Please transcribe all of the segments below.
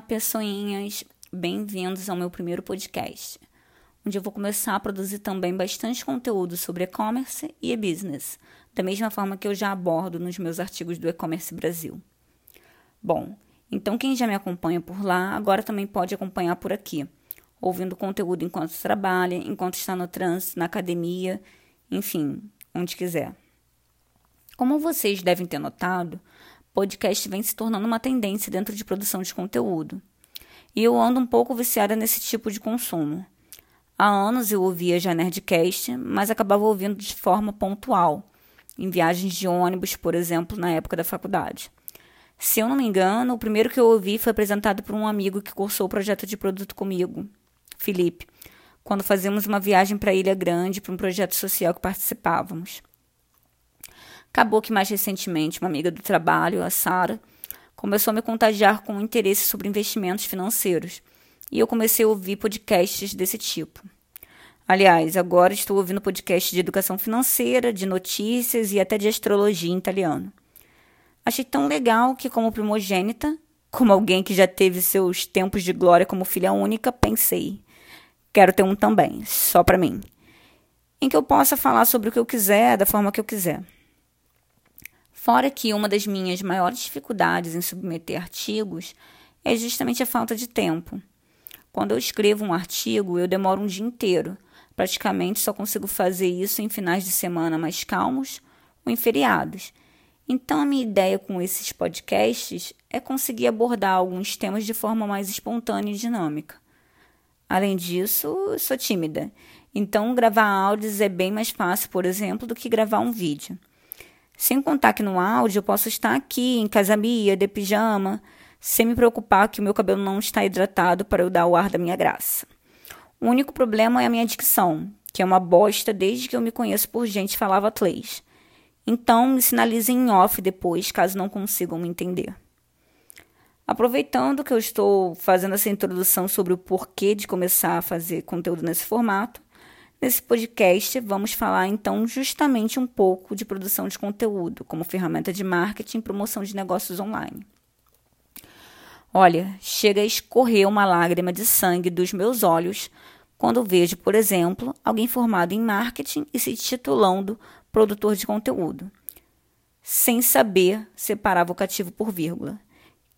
Olá, pessoinhas! Bem-vindos ao meu primeiro podcast, onde eu vou começar a produzir também bastante conteúdo sobre e-commerce e e-business, da mesma forma que eu já abordo nos meus artigos do E-Commerce Brasil. Bom, então quem já me acompanha por lá, agora também pode acompanhar por aqui, ouvindo conteúdo enquanto trabalha, enquanto está no trânsito, na academia, enfim, onde quiser. Como vocês devem ter notado, podcast vem se tornando uma tendência dentro de produção de conteúdo. E eu ando um pouco viciada nesse tipo de consumo. Há anos eu ouvia já Nerdcast, mas acabava ouvindo de forma pontual, em viagens de ônibus, por exemplo, na época da faculdade. Se eu não me engano, o primeiro que eu ouvi foi apresentado por um amigo que cursou o projeto de produto comigo, Felipe, quando fazíamos uma viagem para Ilha Grande para um projeto social que participávamos. Acabou que mais recentemente uma amiga do trabalho, a Sara, começou a me contagiar com interesse sobre investimentos financeiros e eu comecei a ouvir podcasts desse tipo. Aliás, agora estou ouvindo podcasts de educação financeira, de notícias e até de astrologia em italiano. Achei tão legal que, como primogênita, como alguém que já teve seus tempos de glória como filha única, pensei: quero ter um também, só para mim, em que eu possa falar sobre o que eu quiser, da forma que eu quiser. Fora que uma das minhas maiores dificuldades em submeter artigos é justamente a falta de tempo. Quando eu escrevo um artigo, eu demoro um dia inteiro. Praticamente só consigo fazer isso em finais de semana mais calmos ou em feriados. Então, a minha ideia com esses podcasts é conseguir abordar alguns temas de forma mais espontânea e dinâmica. Além disso, sou tímida, então gravar áudios é bem mais fácil, por exemplo, do que gravar um vídeo. Sem contar que no áudio eu posso estar aqui em casamia, de pijama, sem me preocupar que o meu cabelo não está hidratado para eu dar o ar da minha graça. O único problema é a minha dicção, que é uma bosta desde que eu me conheço por gente falava inglês. Então, me sinalizem em off depois, caso não consigam me entender. Aproveitando que eu estou fazendo essa introdução sobre o porquê de começar a fazer conteúdo nesse formato, Nesse podcast, vamos falar então justamente um pouco de produção de conteúdo como ferramenta de marketing e promoção de negócios online. Olha, chega a escorrer uma lágrima de sangue dos meus olhos quando vejo, por exemplo, alguém formado em marketing e se titulando produtor de conteúdo, sem saber separar vocativo por vírgula.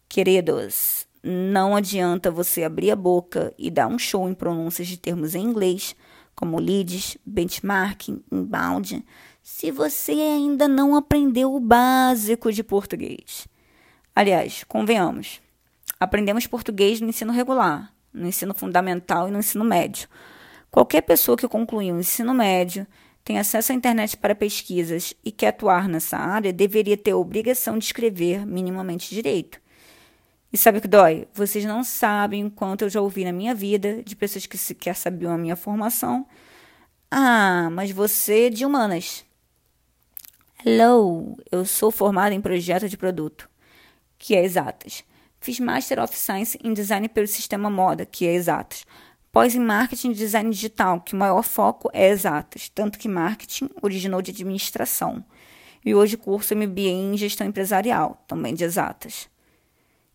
Queridos, não adianta você abrir a boca e dar um show em pronúncias de termos em inglês como leads, benchmarking, inbound, se você ainda não aprendeu o básico de português. Aliás, convenhamos, aprendemos português no ensino regular, no ensino fundamental e no ensino médio. Qualquer pessoa que concluiu o ensino médio, tem acesso à internet para pesquisas e quer atuar nessa área deveria ter a obrigação de escrever minimamente direito. E sabe o que dói? Vocês não sabem o quanto eu já ouvi na minha vida de pessoas que sequer sabiam a minha formação. Ah, mas você é de humanas. Hello, eu sou formada em projeto de produto, que é exatas. Fiz Master of Science em Design pelo Sistema Moda, que é exatas. Pós em Marketing e Design Digital, que o maior foco é exatas, tanto que Marketing originou de administração. E hoje curso MBA em Gestão Empresarial, também de exatas.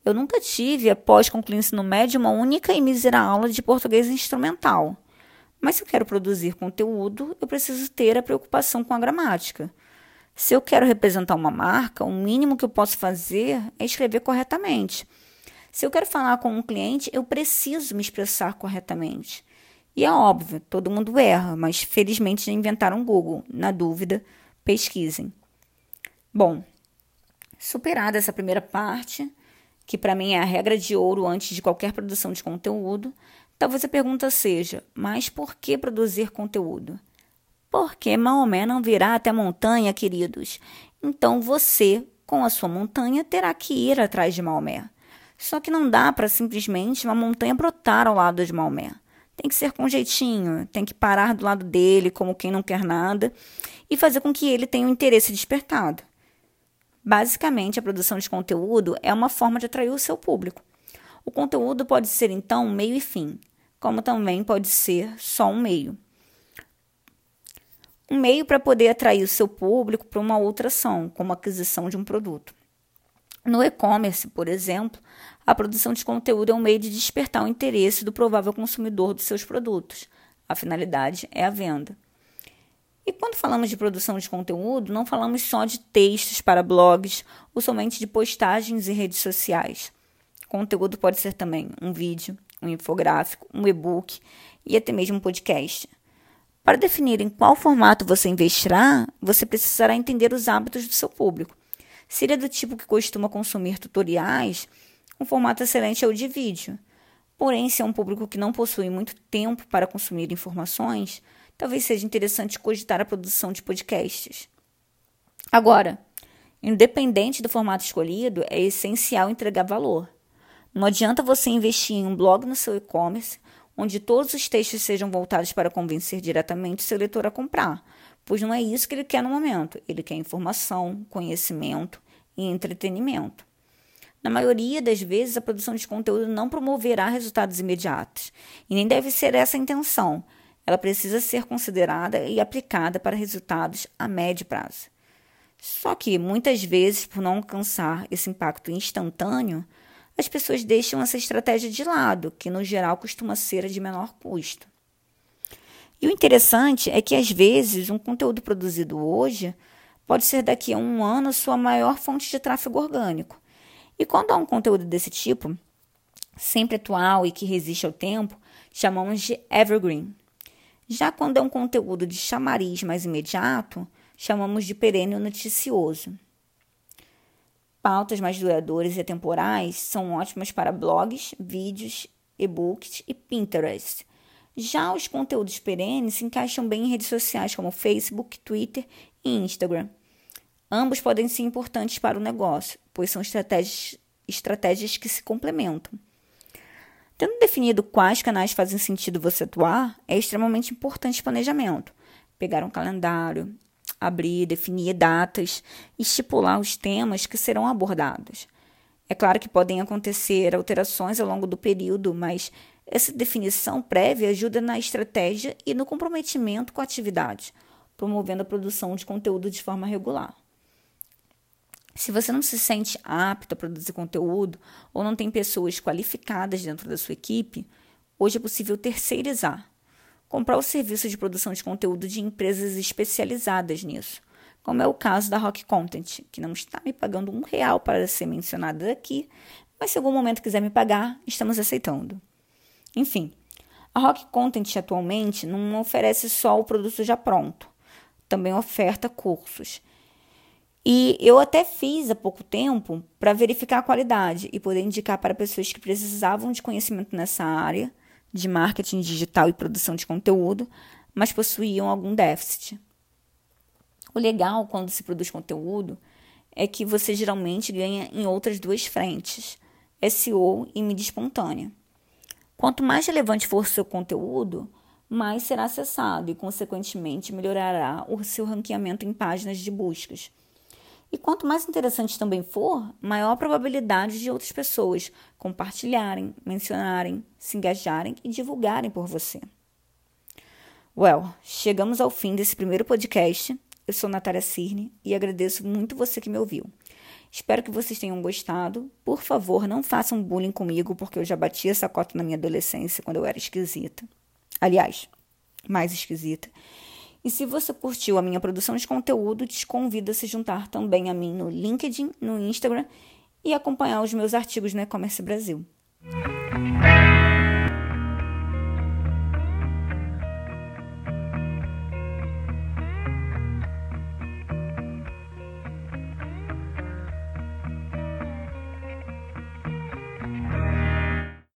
Eu nunca tive, após concluir o ensino médio, uma única e mísera aula de português instrumental. Mas se eu quero produzir conteúdo, eu preciso ter a preocupação com a gramática. Se eu quero representar uma marca, o mínimo que eu posso fazer é escrever corretamente. Se eu quero falar com um cliente, eu preciso me expressar corretamente. E é óbvio, todo mundo erra, mas felizmente já inventaram Google. Na dúvida, pesquisem. Bom, superada essa primeira parte, que para mim é a regra de ouro antes de qualquer produção de conteúdo, talvez a pergunta seja: mas por que produzir conteúdo? Porque Maomé não virá até a montanha, queridos. Então você, com a sua montanha, terá que ir atrás de Maomé. Só que não dá para simplesmente uma montanha brotar ao lado de Maomé. Tem que ser com jeitinho, tem que parar do lado dele como quem não quer nada e fazer com que ele tenha o um interesse despertado. Basicamente, a produção de conteúdo é uma forma de atrair o seu público. O conteúdo pode ser então um meio e fim, como também pode ser só um meio. Um meio para poder atrair o seu público para uma outra ação, como a aquisição de um produto. No e-commerce, por exemplo, a produção de conteúdo é um meio de despertar o interesse do provável consumidor dos seus produtos. A finalidade é a venda. E quando falamos de produção de conteúdo, não falamos só de textos para blogs ou somente de postagens em redes sociais. Conteúdo pode ser também um vídeo, um infográfico, um e-book e até mesmo um podcast. Para definir em qual formato você investirá, você precisará entender os hábitos do seu público. Se ele é do tipo que costuma consumir tutoriais, um formato excelente é o de vídeo. Porém, se é um público que não possui muito tempo para consumir informações, talvez seja interessante cogitar a produção de podcasts. Agora, independente do formato escolhido, é essencial entregar valor. Não adianta você investir em um blog no seu e-commerce, onde todos os textos sejam voltados para convencer diretamente seu leitor a comprar, pois não é isso que ele quer no momento. Ele quer informação, conhecimento e entretenimento. Na maioria das vezes, a produção de conteúdo não promoverá resultados imediatos, e nem deve ser essa a intenção ela precisa ser considerada e aplicada para resultados a médio prazo. Só que, muitas vezes, por não alcançar esse impacto instantâneo, as pessoas deixam essa estratégia de lado, que no geral costuma ser a de menor custo. E o interessante é que, às vezes, um conteúdo produzido hoje pode ser daqui a um ano sua maior fonte de tráfego orgânico. E quando há um conteúdo desse tipo, sempre atual e que resiste ao tempo, chamamos de evergreen. Já quando é um conteúdo de chamariz mais imediato, chamamos de perene noticioso. Pautas mais duradouras e atemporais são ótimas para blogs, vídeos, e-books e Pinterest. Já os conteúdos perenes se encaixam bem em redes sociais como Facebook, Twitter e Instagram. Ambos podem ser importantes para o negócio, pois são estratégias, estratégias que se complementam. Tendo definido quais canais fazem sentido você atuar, é extremamente importante planejamento. Pegar um calendário, abrir, definir datas, estipular os temas que serão abordados. É claro que podem acontecer alterações ao longo do período, mas essa definição prévia ajuda na estratégia e no comprometimento com a atividade, promovendo a produção de conteúdo de forma regular. Se você não se sente apto a produzir conteúdo ou não tem pessoas qualificadas dentro da sua equipe, hoje é possível terceirizar. Comprar o serviço de produção de conteúdo de empresas especializadas nisso, como é o caso da Rock Content, que não está me pagando um real para ser mencionada aqui, mas se algum momento quiser me pagar, estamos aceitando. Enfim, a Rock Content atualmente não oferece só o produto já pronto, também oferta cursos e eu até fiz há pouco tempo para verificar a qualidade e poder indicar para pessoas que precisavam de conhecimento nessa área de marketing digital e produção de conteúdo, mas possuíam algum déficit. O legal quando se produz conteúdo é que você geralmente ganha em outras duas frentes, SEO e mídia espontânea. Quanto mais relevante for o seu conteúdo, mais será acessado e, consequentemente, melhorará o seu ranqueamento em páginas de buscas. E quanto mais interessante também for, maior a probabilidade de outras pessoas compartilharem, mencionarem, se engajarem e divulgarem por você. Well, chegamos ao fim desse primeiro podcast. Eu sou Natália Cirne e agradeço muito você que me ouviu. Espero que vocês tenham gostado. Por favor, não façam bullying comigo, porque eu já bati essa cota na minha adolescência quando eu era esquisita. Aliás, mais esquisita. E se você curtiu a minha produção de conteúdo, te convido a se juntar também a mim no LinkedIn, no Instagram e acompanhar os meus artigos no E-Commerce Brasil.